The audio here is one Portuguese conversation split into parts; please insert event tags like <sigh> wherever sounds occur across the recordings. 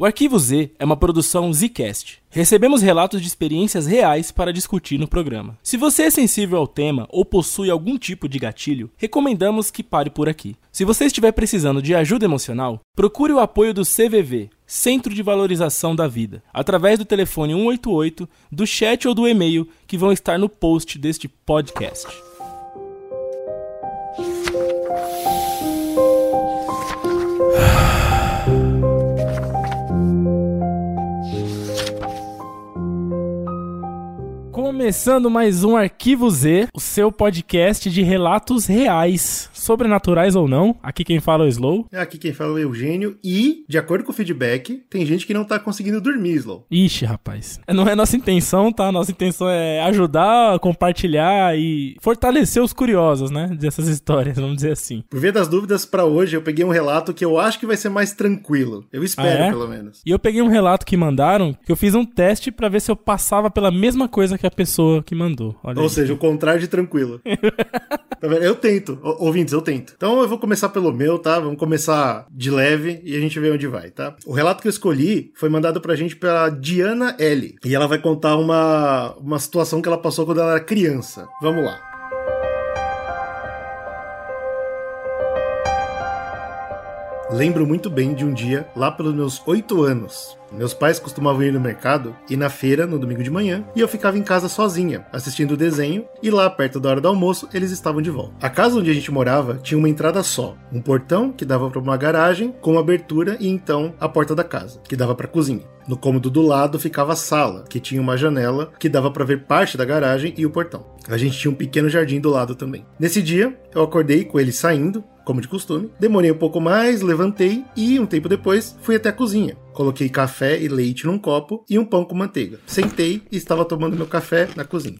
O Arquivo Z é uma produção Zcast. Recebemos relatos de experiências reais para discutir no programa. Se você é sensível ao tema ou possui algum tipo de gatilho, recomendamos que pare por aqui. Se você estiver precisando de ajuda emocional, procure o apoio do CVV, Centro de Valorização da Vida, através do telefone 188, do chat ou do e-mail que vão estar no post deste podcast. Começando mais um Arquivo Z, o seu podcast de relatos reais, sobrenaturais ou não. Aqui quem fala é o Slow. Aqui quem fala é o Eugênio. E, de acordo com o feedback, tem gente que não tá conseguindo dormir, Slow. Ixi, rapaz. Não é nossa intenção, tá? Nossa intenção é ajudar, compartilhar e fortalecer os curiosos, né? Dessas histórias, vamos dizer assim. Por via das dúvidas, para hoje eu peguei um relato que eu acho que vai ser mais tranquilo. Eu espero, Ah, é? pelo menos. E eu peguei um relato que mandaram, que eu fiz um teste pra ver se eu passava pela mesma coisa que a pessoa que mandou. Olha Ou aí. seja, o contrário de tranquilo. <laughs> Tá vendo? eu tento, ouvintes, eu tento. Então eu vou começar pelo meu, tá? Vamos começar de leve e a gente vê onde vai, tá? O relato que eu escolhi foi mandado pra gente pela Diana L. E ela vai contar uma, uma situação que ela passou quando ela era criança. Vamos lá. Lembro muito bem de um dia, lá pelos meus oito anos. Meus pais costumavam ir no mercado e na feira no domingo de manhã, e eu ficava em casa sozinha, assistindo o desenho, e lá perto da hora do almoço eles estavam de volta. A casa onde a gente morava tinha uma entrada só, um portão que dava para uma garagem com uma abertura e então a porta da casa, que dava para a cozinha. No cômodo do lado ficava a sala, que tinha uma janela que dava para ver parte da garagem e o portão. A gente tinha um pequeno jardim do lado também. Nesse dia, eu acordei com ele saindo, como de costume. Demorei um pouco mais, levantei e, um tempo depois, fui até a cozinha. Coloquei café e leite num copo e um pão com manteiga. Sentei e estava tomando meu café na cozinha.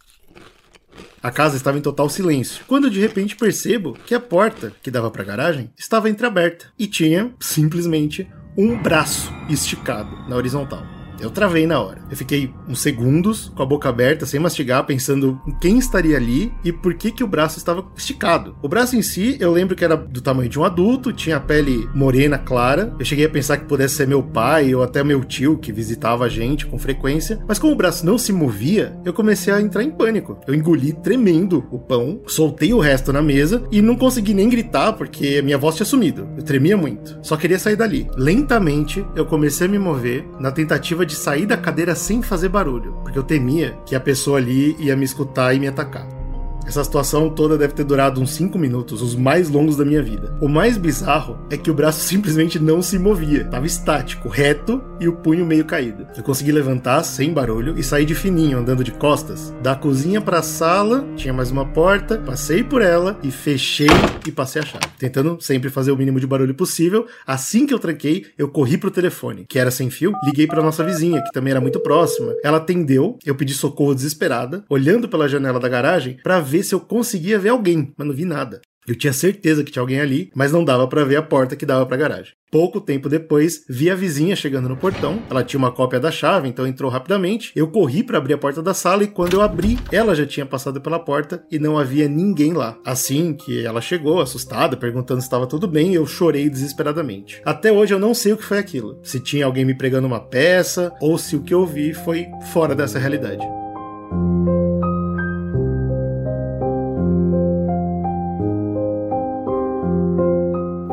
A casa estava em total silêncio, quando de repente percebo que a porta que dava para a garagem estava entreaberta e tinha, simplesmente, um braço esticado na horizontal. Eu travei na hora. Eu fiquei uns segundos com a boca aberta, sem mastigar, pensando em quem estaria ali e por que que o braço estava esticado. O braço em si, eu lembro que era do tamanho de um adulto, tinha a pele morena clara. Eu cheguei a pensar que pudesse ser meu pai ou até meu tio que visitava a gente com frequência, mas como o braço não se movia, eu comecei a entrar em pânico. Eu engoli tremendo o pão, soltei o resto na mesa e não consegui nem gritar porque minha voz tinha sumido. Eu tremia muito. Só queria sair dali. Lentamente, eu comecei a me mover na tentativa de sair da cadeira sem fazer barulho, porque eu temia que a pessoa ali ia me escutar e me atacar. Essa situação toda deve ter durado uns 5 minutos, os mais longos da minha vida. O mais bizarro é que o braço <laughs> simplesmente não se movia, estava estático, reto e o punho meio caído. Eu consegui levantar sem barulho e sair de fininho, andando de costas. Da cozinha para a sala, tinha mais uma porta, passei por ela e fechei e passei a chave, tentando sempre fazer o mínimo de barulho possível. Assim que eu tranquei, eu corri pro telefone, que era sem fio, liguei para nossa vizinha, que também era muito próxima. Ela atendeu, eu pedi socorro desesperada, olhando pela janela da garagem para ver se eu conseguia ver alguém, mas não vi nada. Eu tinha certeza que tinha alguém ali, mas não dava para ver a porta que dava para a garagem. Pouco tempo depois, vi a vizinha chegando no portão. Ela tinha uma cópia da chave, então entrou rapidamente. Eu corri para abrir a porta da sala e quando eu abri, ela já tinha passado pela porta e não havia ninguém lá. Assim que ela chegou, assustada, perguntando se estava tudo bem, eu chorei desesperadamente. Até hoje eu não sei o que foi aquilo. Se tinha alguém me pregando uma peça ou se o que eu vi foi fora dessa realidade.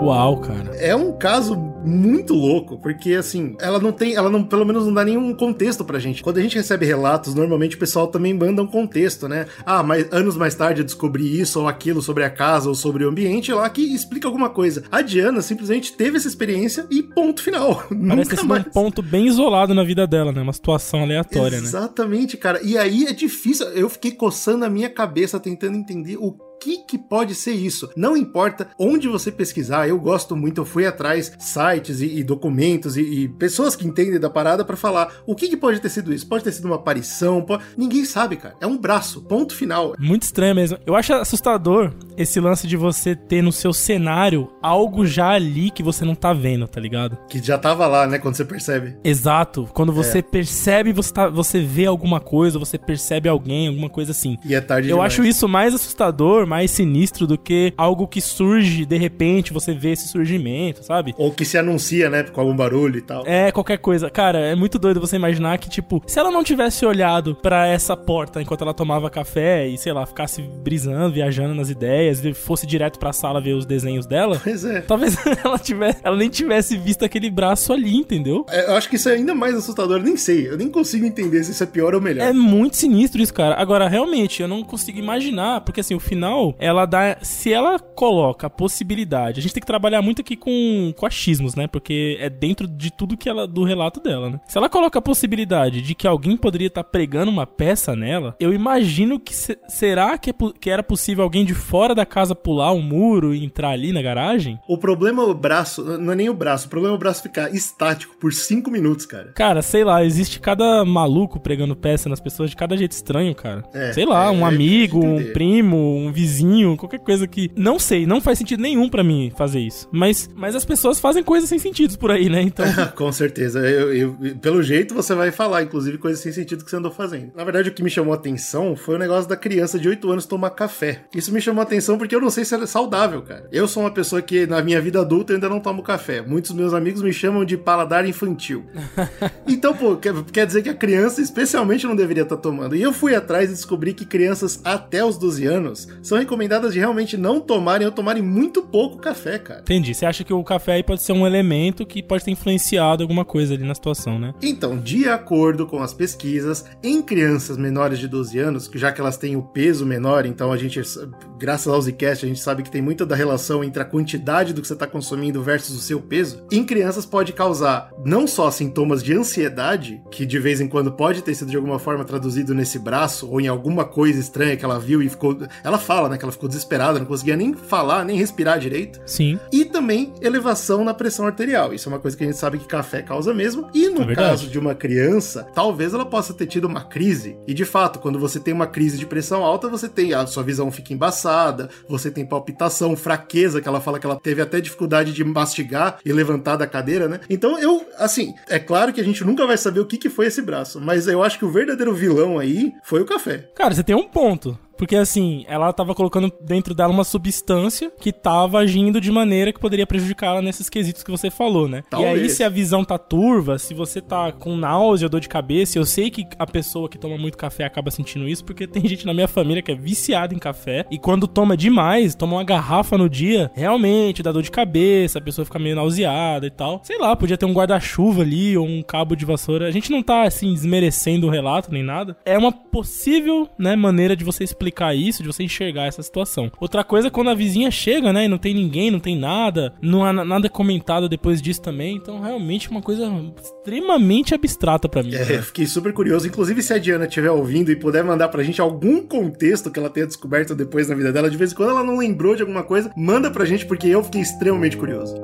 Uau, cara. É um caso muito louco, porque assim, ela não tem, ela não, pelo menos não dá nenhum contexto pra gente. Quando a gente recebe relatos, normalmente o pessoal também manda um contexto, né? Ah, mas anos mais tarde eu descobri isso ou aquilo sobre a casa ou sobre o ambiente lá que explica alguma coisa. A Diana simplesmente teve essa experiência e ponto final. <laughs> Parece Nunca sido mais. um ponto bem isolado na vida dela, né? Uma situação aleatória, né? Exatamente, cara. E aí é difícil. Eu fiquei coçando a minha cabeça tentando entender o que que pode ser isso? Não importa onde você pesquisar, eu gosto muito, eu fui atrás sites e, e documentos e, e pessoas que entendem da parada pra falar o que que pode ter sido isso? Pode ter sido uma aparição? po- Ninguém sabe, cara. É um braço, ponto final. Muito estranho mesmo. Eu acho assustador esse lance de você ter no seu cenário algo já ali que você não tá vendo, tá ligado? Que já tava lá, né, quando você percebe. Exato. Quando você percebe, você, tá, você vê alguma coisa, você percebe alguém, alguma coisa assim. E é tarde Eu demais. acho isso mais assustador, mais mais sinistro do que algo que surge de repente, você vê esse surgimento, sabe? Ou que se anuncia, né, com algum barulho e tal. É, qualquer coisa. Cara, é muito doido você imaginar que, tipo, se ela não tivesse olhado para essa porta enquanto ela tomava café e, sei lá, ficasse brisando, viajando nas ideias, e fosse direto pra sala ver os desenhos dela, Pois é. talvez <laughs> ela tivesse, ela nem tivesse visto aquele braço ali, entendeu? É, Eu acho que isso é ainda mais assustador, eu nem sei. Eu nem consigo entender se isso é pior ou melhor. É muito sinistro isso, cara. Agora, realmente, eu não consigo imaginar, porque assim, o final, ela dá. Se ela coloca a possibilidade. A gente tem que trabalhar muito aqui com, com achismos, né? Porque é dentro de tudo que ela. do relato dela, né? Se ela coloca a possibilidade de que alguém poderia estar pregando uma peça nela, eu imagino que. se- será que, é que era possível alguém de fora da casa pular um muro e entrar ali na garagem? O problema é o braço, não é nem o braço, o problema é o braço ficar estático por 5 minutos, cara. Cara, sei lá, existe cada maluco pregando peça nas pessoas de cada jeito estranho, cara. É, sei lá, é, um é amigo, um primo, um vizinho, qualquer coisa que. Não sei, não faz sentido nenhum pra mim fazer isso. Mas, mas as pessoas fazem coisas sem sentido por aí, né? Então. <laughs> Com certeza. Eu- eu- pelo jeito você vai falar, inclusive, coisas sem sentido que você andou fazendo. Na verdade, o que me chamou a atenção foi o negócio da criança de 8 anos tomar café. Isso me chamou a atenção porque eu não sei se é saudável, cara. Eu sou uma pessoa que, na minha vida adulta, eu ainda não tomo café. Muitos meus amigos me chamam de paladar infantil. <laughs> Então, pô, quer, quer dizer que a criança, especialmente, não deveria estar tomando. E eu fui atrás e descobri que crianças até os 12 anos são recomendadas de realmente não tomarem ou tomarem muito pouco café, cara. Entendi. Você acha que o café aí pode ser um elemento que pode ter influenciado alguma coisa ali na situação, né? Então, de acordo com as pesquisas, em crianças menores de 12 anos, já que elas têm o peso menor, então a gente, graças ao Zcast, a gente sabe que tem muita da relação entre a quantidade do que você está consumindo versus o seu peso. Em crianças pode causar não só sintomas de ansiedade, que de vez em quando pode ter sido de alguma forma traduzido nesse braço ou em alguma coisa estranha que ela viu e ficou. Ela fala, né, que ela ficou desesperada, não conseguia nem falar, nem respirar direito Sim. e também elevação na pressão arterial. Isso é uma coisa que a gente sabe que café causa mesmo. E no É caso de uma criança, talvez ela possa ter tido uma crise. E de fato, quando você tem uma crise de pressão alta, você tem a sua visão fica embaçada, você tem palpitação, fraqueza, que ela fala que ela teve até dificuldade de mastigar e levantar da cadeira, né? Então eu, assim, é claro que a gente nunca vai saber o que, que foi esse braço, mas eu acho que o verdadeiro vilão aí foi o café. Cara, você tem um ponto. Porque assim, ela tava colocando dentro dela uma substância que tava agindo de maneira que poderia prejudicar ela nesses quesitos que você falou, né? E aí, Talvez. se a visão tá turva, se você tá com náusea, dor de cabeça, eu sei que a pessoa que toma muito café acaba sentindo isso, porque tem gente na minha família que é viciada em café, e quando toma demais, toma uma garrafa no dia, realmente dá dor de cabeça, a pessoa fica meio nauseada e tal. Sei lá, podia ter um guarda-chuva ali, ou um cabo de vassoura. A gente não tá, assim, desmerecendo o relato nem nada. É uma possível, né, maneira de você explicar isso, de você enxergar essa situação. Outra coisa é quando a vizinha chega, né, e não tem ninguém, não tem nada, não há na- nada comentado depois disso também. Então, realmente, uma coisa extremamente abstrata pra mim. É, né? eu fiquei super curioso. Inclusive, se a Diana estiver ouvindo e puder mandar pra gente algum contexto que ela tenha descoberto depois na vida dela, de vez em quando ela não lembrou de alguma coisa, manda pra gente, porque eu fiquei extremamente curioso.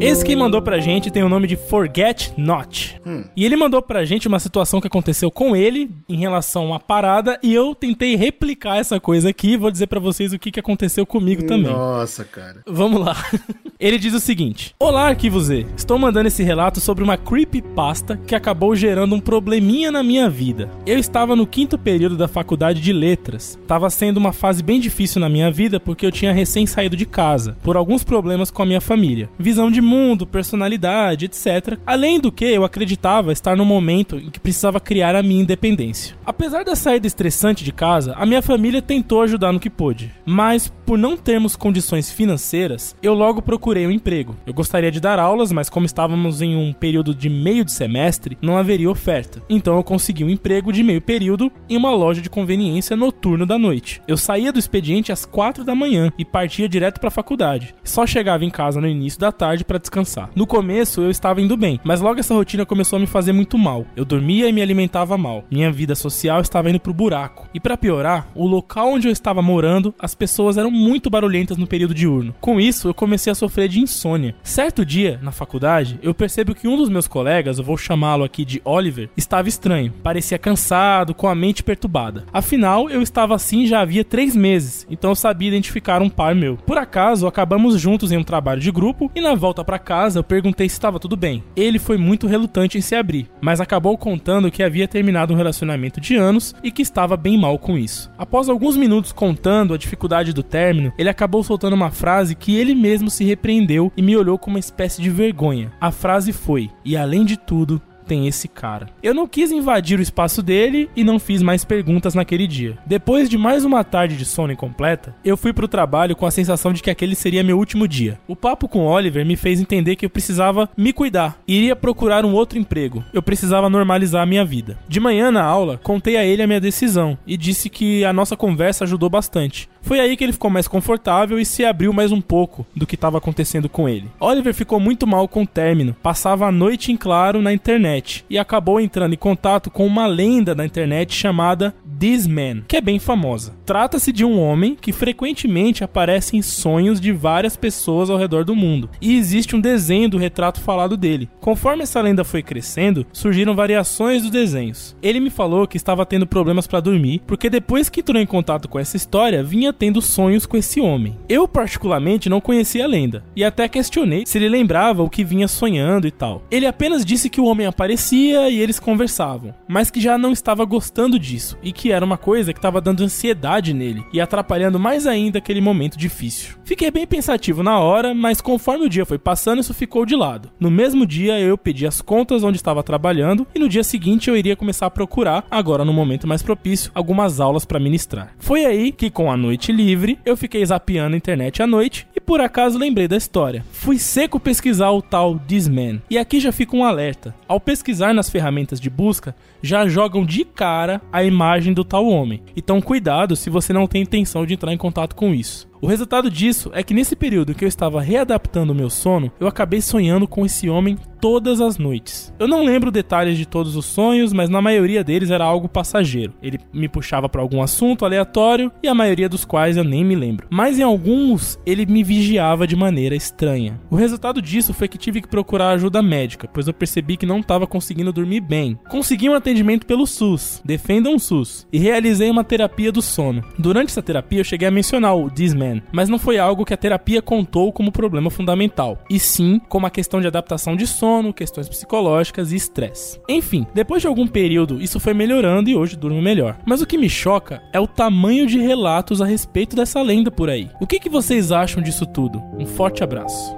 Esse quem mandou pra gente tem o nome de Forget Not. E ele mandou pra gente uma situação que aconteceu com ele em relação a uma parada e eu tentei replicar essa coisa aqui. Vou dizer pra vocês o que, que aconteceu comigo também. Nossa, cara. Vamos lá. <laughs> Ele diz o seguinte: Olá, Arquivo Z. Estou mandando esse relato sobre uma creepypasta que acabou gerando um probleminha na minha vida. Eu estava no quinto período da faculdade de letras. Estava sendo uma fase bem difícil na minha vida porque eu tinha recém saído de casa, por alguns problemas com a minha família. Visão de mundo, personalidade, etc. Além do que, eu acreditava estar no momento em que precisava criar a minha independência. Apesar da saída estressante de casa, a minha família tentou ajudar no que pôde. Mas, por não termos condições financeiras, eu logo procurei um emprego. Eu gostaria de dar aulas, mas como estávamos em um período de meio de semestre, não haveria oferta. Então eu consegui um emprego de meio período em uma loja de conveniência noturno da noite. Eu saía do expediente às 4 da manhã e partia direto para a faculdade. Só chegava em casa no início da tarde para descansar. No começo eu estava indo bem, mas logo essa rotina começou a me fazer muito mal. Eu dormia e me alimentava mal. Minha vida social estava indo pro buraco. E para piorar, o local onde eu estava morando, as pessoas eram muito barulhentas no período diurno. Com isso, eu comecei a sofrer de insônia. Certo dia, na faculdade, eu percebo que um dos meus colegas, eu vou chamá-lo aqui de Oliver, estava estranho. Parecia cansado, com a mente perturbada. Afinal, eu estava assim já havia três meses, então eu sabia identificar um par meu. Por acaso, acabamos juntos em um trabalho de grupo e na volta para casa, eu perguntei se estava tudo bem. Ele foi muito relutante em se abrir, mas acabou contando que havia terminado um relacionamento de anos e que estava bem mal com isso. Após alguns minutos contando a dificuldade do término, ele acabou soltando uma frase que ele mesmo se repreendeu e me olhou com uma espécie de vergonha. A frase foi: "E além de tudo, tem esse cara. Eu não quis invadir o espaço dele e não fiz mais perguntas naquele dia. Depois de mais uma tarde de sono incompleta, eu fui pro trabalho com a sensação de que aquele seria meu último dia. O papo com Oliver me fez entender que eu precisava me cuidar, iria procurar um outro emprego. Eu precisava normalizar a minha vida. De manhã na aula, contei a ele a minha decisão e disse que a nossa conversa ajudou bastante. Foi aí que ele ficou mais confortável e se abriu mais um pouco do que estava acontecendo com ele. Oliver ficou muito mal com o término, passava a noite em claro na internet e acabou entrando em contato com uma lenda da internet chamada This Man, que é bem famosa. Trata-se de um homem que frequentemente aparece em sonhos de várias pessoas ao redor do mundo, e existe um desenho do retrato falado dele. Conforme essa lenda foi crescendo, surgiram variações dos desenhos. Ele me falou que estava tendo problemas para dormir, porque depois que entrou em contato com essa história, vinha tendo sonhos com esse homem. Eu, particularmente, não conhecia a lenda e até questionei se ele lembrava o que vinha sonhando e tal. Ele apenas disse que o homem aparecia e eles conversavam, mas que já não estava gostando disso e era uma coisa que estava dando ansiedade nele e atrapalhando mais ainda aquele momento difícil. Fiquei bem pensativo na hora, mas conforme o dia foi passando, isso ficou de lado. No mesmo dia, eu pedi as contas onde estava trabalhando e no dia seguinte eu iria começar a procurar, agora no momento mais propício, algumas aulas para ministrar. Foi aí que, com a noite livre, eu fiquei zapeando a internet à noite por acaso lembrei da história. Fui seco pesquisar o tal Disman. E aqui já fica um alerta. Ao pesquisar nas ferramentas de busca, já jogam de cara a imagem do tal homem. Então cuidado se você não tem intenção de entrar em contato com isso. O resultado disso é que nesse período que eu estava readaptando o meu sono, eu acabei sonhando com esse homem todas as noites. Eu não lembro detalhes de todos os sonhos, mas na maioria deles era algo passageiro. Ele me puxava para algum assunto aleatório e a maioria dos quais eu nem me lembro. Mas em alguns ele me vigiava de maneira estranha. O resultado disso foi que tive que procurar ajuda médica, pois eu percebi que não estava conseguindo dormir bem. Consegui um atendimento pelo SUS, defendam o SUS, e realizei uma terapia do sono. Durante essa terapia eu cheguei a mencionar o This Man, mas não foi algo que a terapia contou como problema fundamental, e sim como a questão de adaptação de sono questões psicológicas e estresse. Enfim, depois de algum período, isso foi melhorando e hoje durmo melhor. Mas o que me choca é o tamanho de relatos a respeito dessa lenda por aí. O que, que vocês acham disso tudo? Um forte abraço.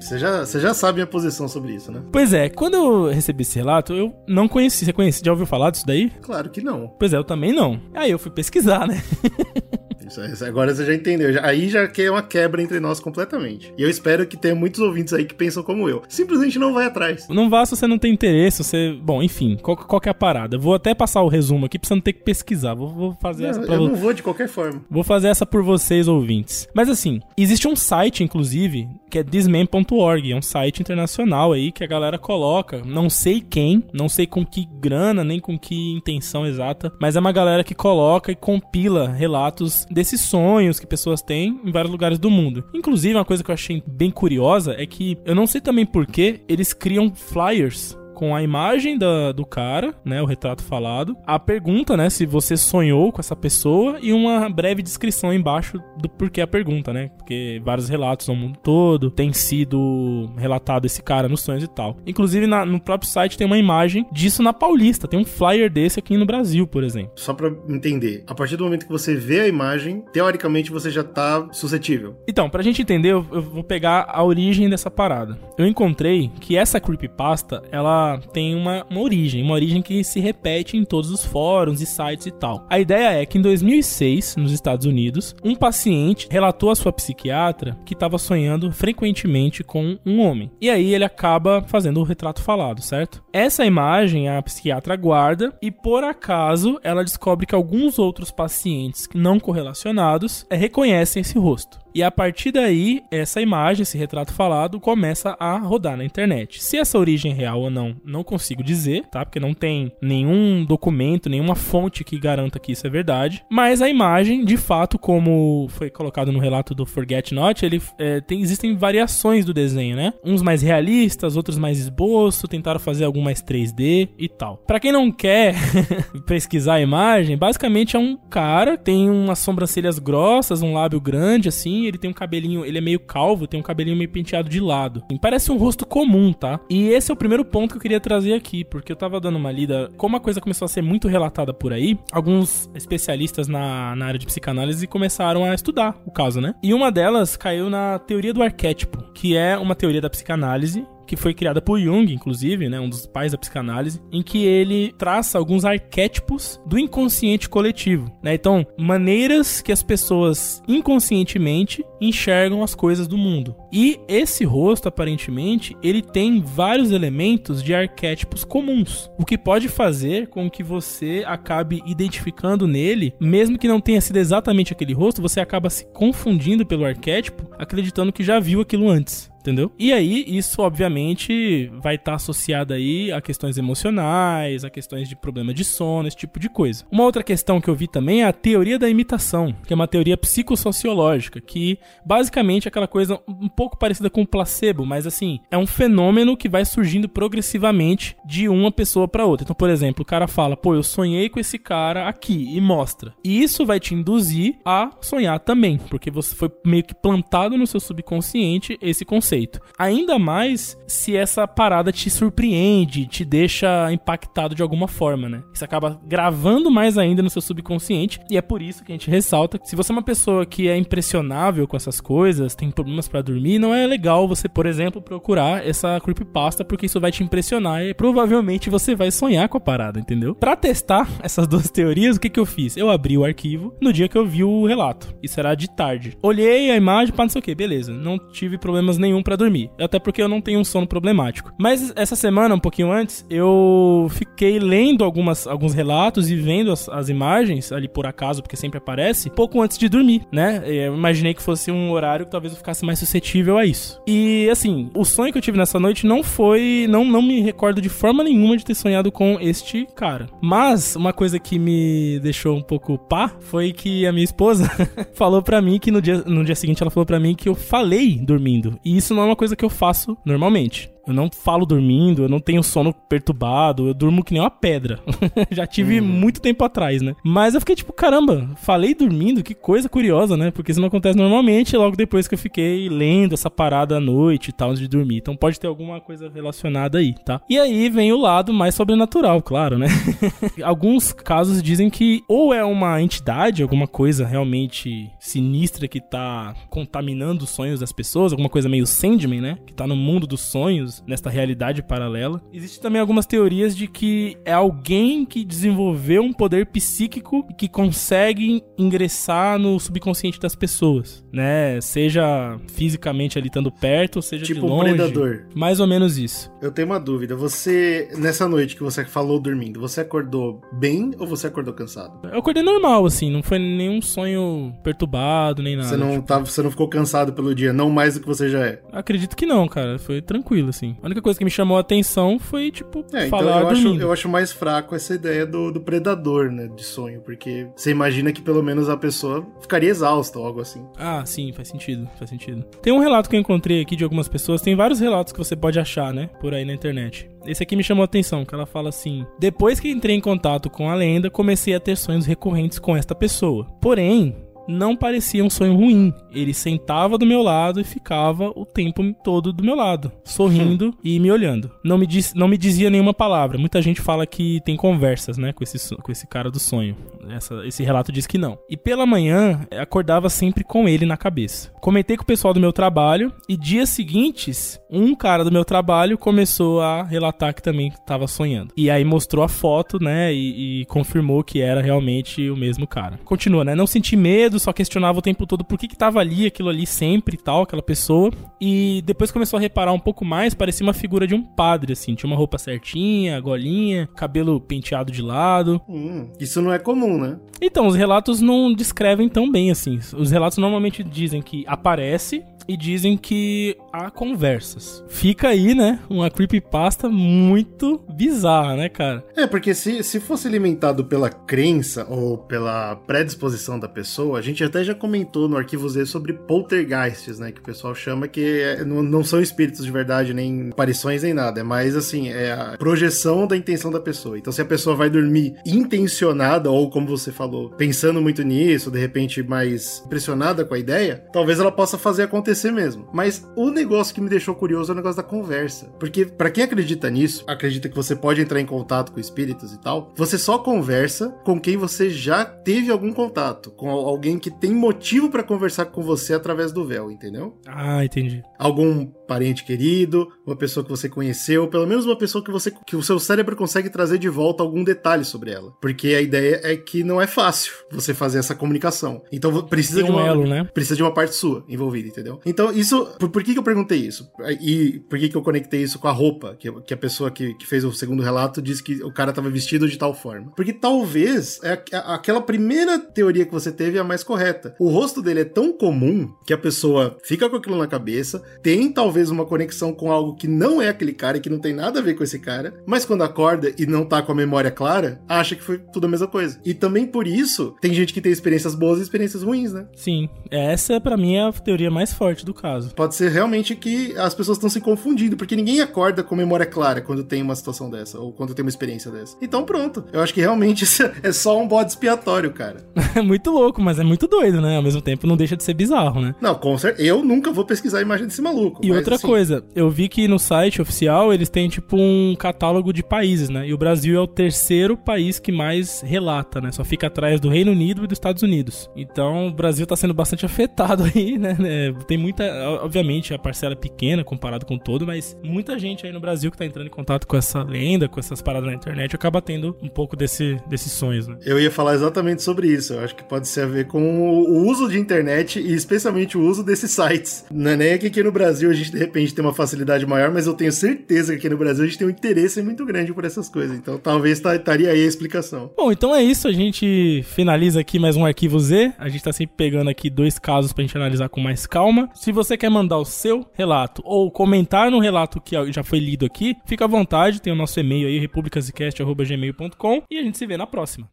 Você já, você já sabe minha posição sobre isso, né? Pois é, quando eu recebi esse relato, eu não conheci. Você conhece? Já ouviu falar disso daí? Claro que não. Pois é, eu também não. Aí eu fui pesquisar, né? <laughs> Isso, agora você já entendeu. Aí já que é uma quebra entre nós completamente. E eu espero que tenha muitos ouvintes aí que pensam como eu. Simplesmente não vai atrás. Não vá se você não tem interesse, você. Bom, enfim, qual, qual é a parada? Eu vou até passar o resumo aqui pra você não ter que pesquisar. Vou, vou fazer não, essa pra Eu vo... não vou de qualquer forma. Vou fazer essa por vocês, ouvintes. Mas assim, existe um site, inclusive, que é thisman.org. É um site internacional aí que a galera coloca. Não sei quem, não sei com que grana, nem com que intenção exata, mas é uma galera que coloca e compila relatos desses sonhos que pessoas têm em vários lugares do mundo. Inclusive, uma coisa que eu achei bem curiosa é que eu não sei também por que eles criam flyers com a imagem da, do cara, né, o retrato falado, a pergunta, né, se você sonhou com essa pessoa e uma breve descrição embaixo do porquê a pergunta, né, porque vários relatos no mundo todo tem sido relatado esse cara nos sonhos e tal. Inclusive na, no próprio site tem uma imagem disso na Paulista, tem um flyer desse aqui no Brasil, por exemplo. Só para entender, a partir do momento que você vê a imagem, teoricamente você já tá suscetível. Então, pra gente entender, eu, eu vou pegar a origem dessa parada. Eu encontrei que essa creepypasta, ela tem uma, uma origem, uma origem que se repete em todos os fóruns e sites e tal. A ideia é que em 2006, nos Estados Unidos, um paciente relatou à sua psiquiatra que estava sonhando frequentemente com um homem. E aí ele acaba fazendo o retrato falado, certo? Essa imagem a psiquiatra guarda e por acaso ela descobre que alguns outros pacientes não correlacionados reconhecem esse rosto. E a partir daí, essa imagem, esse retrato falado, começa a rodar na internet. Se essa origem é real ou não, não consigo dizer, tá? Porque não tem nenhum documento, nenhuma fonte que garanta que isso é verdade. Mas a imagem, de fato, como foi colocado no relato do Forget Not, ele é, tem, existem variações do desenho, né? Uns mais realistas, outros mais esboço, tentaram fazer algum mais 3D e tal. Para quem não quer <laughs> pesquisar a imagem, basicamente é um cara, tem umas sobrancelhas grossas, um lábio grande assim, ele tem um cabelinho, ele é meio calvo, tem um cabelinho meio penteado de lado. Parece um rosto comum, tá? E esse é o primeiro ponto que eu queria trazer aqui, porque eu tava dando uma lida, como a coisa começou a ser muito relatada por aí, alguns especialistas na, na área de psicanálise começaram a estudar o caso, né? E uma delas caiu na teoria do arquétipo, que é uma teoria da psicanálise que foi criada por Jung, inclusive, né, um dos pais da psicanálise, em que ele traça alguns arquétipos do inconsciente coletivo, né? Então, maneiras que as pessoas inconscientemente enxergam as coisas do mundo. E esse rosto, aparentemente, ele tem vários elementos de arquétipos comuns, o que pode fazer com que você acabe identificando nele, mesmo que não tenha sido exatamente aquele rosto, você acaba se confundindo pelo arquétipo, acreditando que já viu aquilo antes entendeu? E aí, isso obviamente vai estar tá associado aí a questões emocionais, a questões de problema de sono, esse tipo de coisa. Uma outra questão que eu vi também é a teoria da imitação, que é uma teoria psicossociológica, que basicamente é aquela coisa um pouco parecida com o placebo, mas assim, é um fenômeno que vai surgindo progressivamente de uma pessoa para outra. Então, por exemplo, o cara fala: "Pô, eu sonhei com esse cara aqui" e mostra. E isso vai te induzir a sonhar também, porque você foi meio que plantado no seu subconsciente esse conceito conceito. Ainda mais se essa parada te surpreende, te deixa impactado de alguma forma, né? Você acaba gravando mais ainda no seu subconsciente e é por isso que a gente ressalta se você é uma pessoa que é impressionável com essas coisas, tem problemas para dormir, não é legal você, por exemplo, procurar essa creepypasta porque isso vai te impressionar e provavelmente você vai sonhar com a parada, entendeu? Para testar essas <laughs> duas teorias, o que que eu fiz? Eu abri o arquivo no dia que eu vi o relato. Isso era de tarde. Olhei a imagem, para não sei o que, beleza. Não tive problemas nenhum para dormir. Até porque eu não tenho um sono problemático. Mas essa semana, um pouquinho antes, eu fiquei lendo algumas, alguns relatos e vendo as, as imagens ali por acaso, porque sempre aparece, pouco antes de dormir, né? Eu imaginei que fosse um horário que talvez eu ficasse mais suscetível a isso. E assim, o sonho que eu tive nessa noite não foi. Não, não me recordo de forma nenhuma de ter sonhado com este cara. Mas uma coisa que me deixou um pouco pá foi que a minha esposa <laughs> falou para mim que no dia, no dia seguinte ela falou para mim que eu falei dormindo. E isso não é uma coisa que eu faço normalmente. Eu não falo dormindo, eu não tenho sono perturbado, eu durmo que nem uma pedra. <laughs> Já tive uhum. muito tempo atrás, né? Mas eu fiquei tipo, caramba, falei dormindo, que coisa curiosa, né? Porque isso não acontece normalmente logo depois que eu fiquei lendo essa parada à noite e tal, antes de dormir. Então pode ter alguma coisa relacionada aí, tá? E aí vem o lado mais sobrenatural, claro, né? <laughs> Alguns casos dizem que ou é uma entidade, alguma coisa realmente sinistra que tá contaminando os sonhos das pessoas, alguma coisa meio Sandman, né? Que tá no mundo dos sonhos nesta realidade paralela. Existem também algumas teorias de que é alguém que desenvolveu um poder psíquico e que consegue ingressar no subconsciente das pessoas, né? Seja fisicamente ali estando perto, ou seja tipo de longe. Tipo um predador. Mais ou menos isso. Eu tenho uma dúvida. Você, nessa noite que você falou dormindo, você acordou bem ou você acordou cansado? Eu acordei normal, assim. Não foi nenhum sonho perturbado, nem nada. Você não, tipo... tava, você não ficou cansado pelo dia, não mais do que você já é? Acredito que não, cara. Foi tranquilo, assim assim. A única coisa que me chamou a atenção foi, tipo, é, então falar então eu acho, eu acho mais fraco essa ideia do, do predador, né, de sonho, porque você imagina que pelo menos a pessoa ficaria exausta ou algo assim. Ah, sim, faz sentido, faz sentido. Tem um relato que eu encontrei aqui de algumas pessoas, tem vários relatos que você pode achar, né, por aí na internet. Esse aqui me chamou a atenção, que ela fala assim: Depois que entrei em contato com a lenda, comecei a ter sonhos recorrentes com esta pessoa. Porém, não parecia um sonho ruim. Ele sentava do meu lado e ficava o tempo todo do meu lado, sorrindo e me olhando. Não me, diz, não me dizia nenhuma palavra. Muita gente fala que tem conversas, né, com esse, com esse cara do sonho. Essa, esse relato diz que não. E pela manhã, acordava sempre com ele na cabeça. Comentei com o pessoal do meu trabalho e dias seguintes, um cara do meu trabalho começou a relatar que também estava sonhando. E aí mostrou a foto, né, e, e confirmou que era realmente o mesmo cara. Continua, né? Não senti medo, só questionava o tempo todo por que que tava ali, aquilo ali sempre e tal, aquela pessoa. E depois começou a reparar um pouco mais, parecia uma figura de um padre, assim. Tinha uma roupa certinha, golinha, cabelo penteado de lado. Hum, isso não é comum, né? Então, os relatos não descrevem tão bem assim. Os relatos normalmente dizem que aparece e dizem que há conversas. Fica aí, né? Uma creepypasta muito bizarra, né, cara? É, porque se, se fosse alimentado pela crença ou pela predisposição da pessoa, a gente até já comentou no Arquivo Z sobre poltergeists, né? Que o pessoal chama que é, não, não são espíritos de verdade, nem aparições, nem nada. É mais assim, é a projeção da intenção da pessoa. Então, se a pessoa vai dormir intencionada, ou como você falou, pensando muito nisso, de repente mais impressionada com a ideia, talvez ela possa fazer acontecer mesmo. Mas o negócio que me deixou curioso é o negócio da conversa. Porque, para quem acredita nisso, acredita que você pode entrar em contato com espíritos e tal, você só conversa com quem você já teve algum contato, com alguém que tem motivo para conversar com você através do véu, entendeu? Ah, entendi. Algum parente querido, uma pessoa que você conheceu, pelo menos uma pessoa que você que o seu cérebro consegue trazer de volta algum detalhe sobre ela, porque a ideia é que não é fácil você fazer essa comunicação. Então precisa Tem de um uma elo, né? precisa de uma parte sua envolvida, entendeu? Então isso, por, por que que eu perguntei isso? E por que que eu conectei isso com a roupa que, que a pessoa que, que fez o segundo relato disse que o cara tava vestido de tal forma? Porque talvez é a- aquela primeira teoria que você teve é a mais correta. O rosto dele é tão comum que a pessoa fica com aquilo na cabeça, tem talvez uma conexão com algo que não é aquele cara e que não tem nada a ver com esse cara, mas quando acorda e não tá com a memória clara, acha que foi tudo a mesma coisa. E também por isso, tem gente que tem experiências boas e experiências ruins, né? Sim, essa pra mim é a teoria mais forte do caso. Pode ser realmente que as pessoas estão se confundindo, porque ninguém acorda com memória clara quando tem uma situação dessa, ou quando tem uma experiência dessa. Então pronto. Eu acho que realmente <laughs> isso é só um bode expiatório, cara. É <laughs> muito louco, mas é muito doido, né? Ao mesmo tempo não deixa de ser bizarro, né? Não, com certeza. Eu nunca vou pesquisar a imagem desse maluco. E outra assim, coisa, eu vi que no site oficial eles têm tipo um catálogo de países, né? E o Brasil é o terceiro país que mais relata, né? Só fica atrás do Reino Unido e dos Estados Unidos. Então o Brasil tá sendo bastante <laughs> afetado aí, né? É, Tem muita. Obviamente a parcela é pequena comparado com todo, mas muita gente aí no Brasil que tá entrando em contato com essa lenda, com essas paradas na internet, acaba tendo um pouco desse, desses sonhos, né? Eu ia falar exatamente sobre isso. Eu acho que pode ser a ver com o uso de internet e especialmente o uso desses sites. Não é nem que aqui no Brasil a gente de repente tem uma facilidade maior, mas eu tenho certeza que aqui no Brasil a gente tem um interesse muito grande por essas coisas. Então talvez tá- estaria aí a explicação. Bom, então é isso. A gente finaliza aqui mais um arquivo Z. A gente tá sempre pegando aqui dois casos pra gente analisar com mais calma. Se você quer mandar o seu relato ou comentar no relato que já foi lido aqui, fica à vontade. Tem o nosso e-mail aí, republicasicast.gmail.com e a gente se vê na próxima.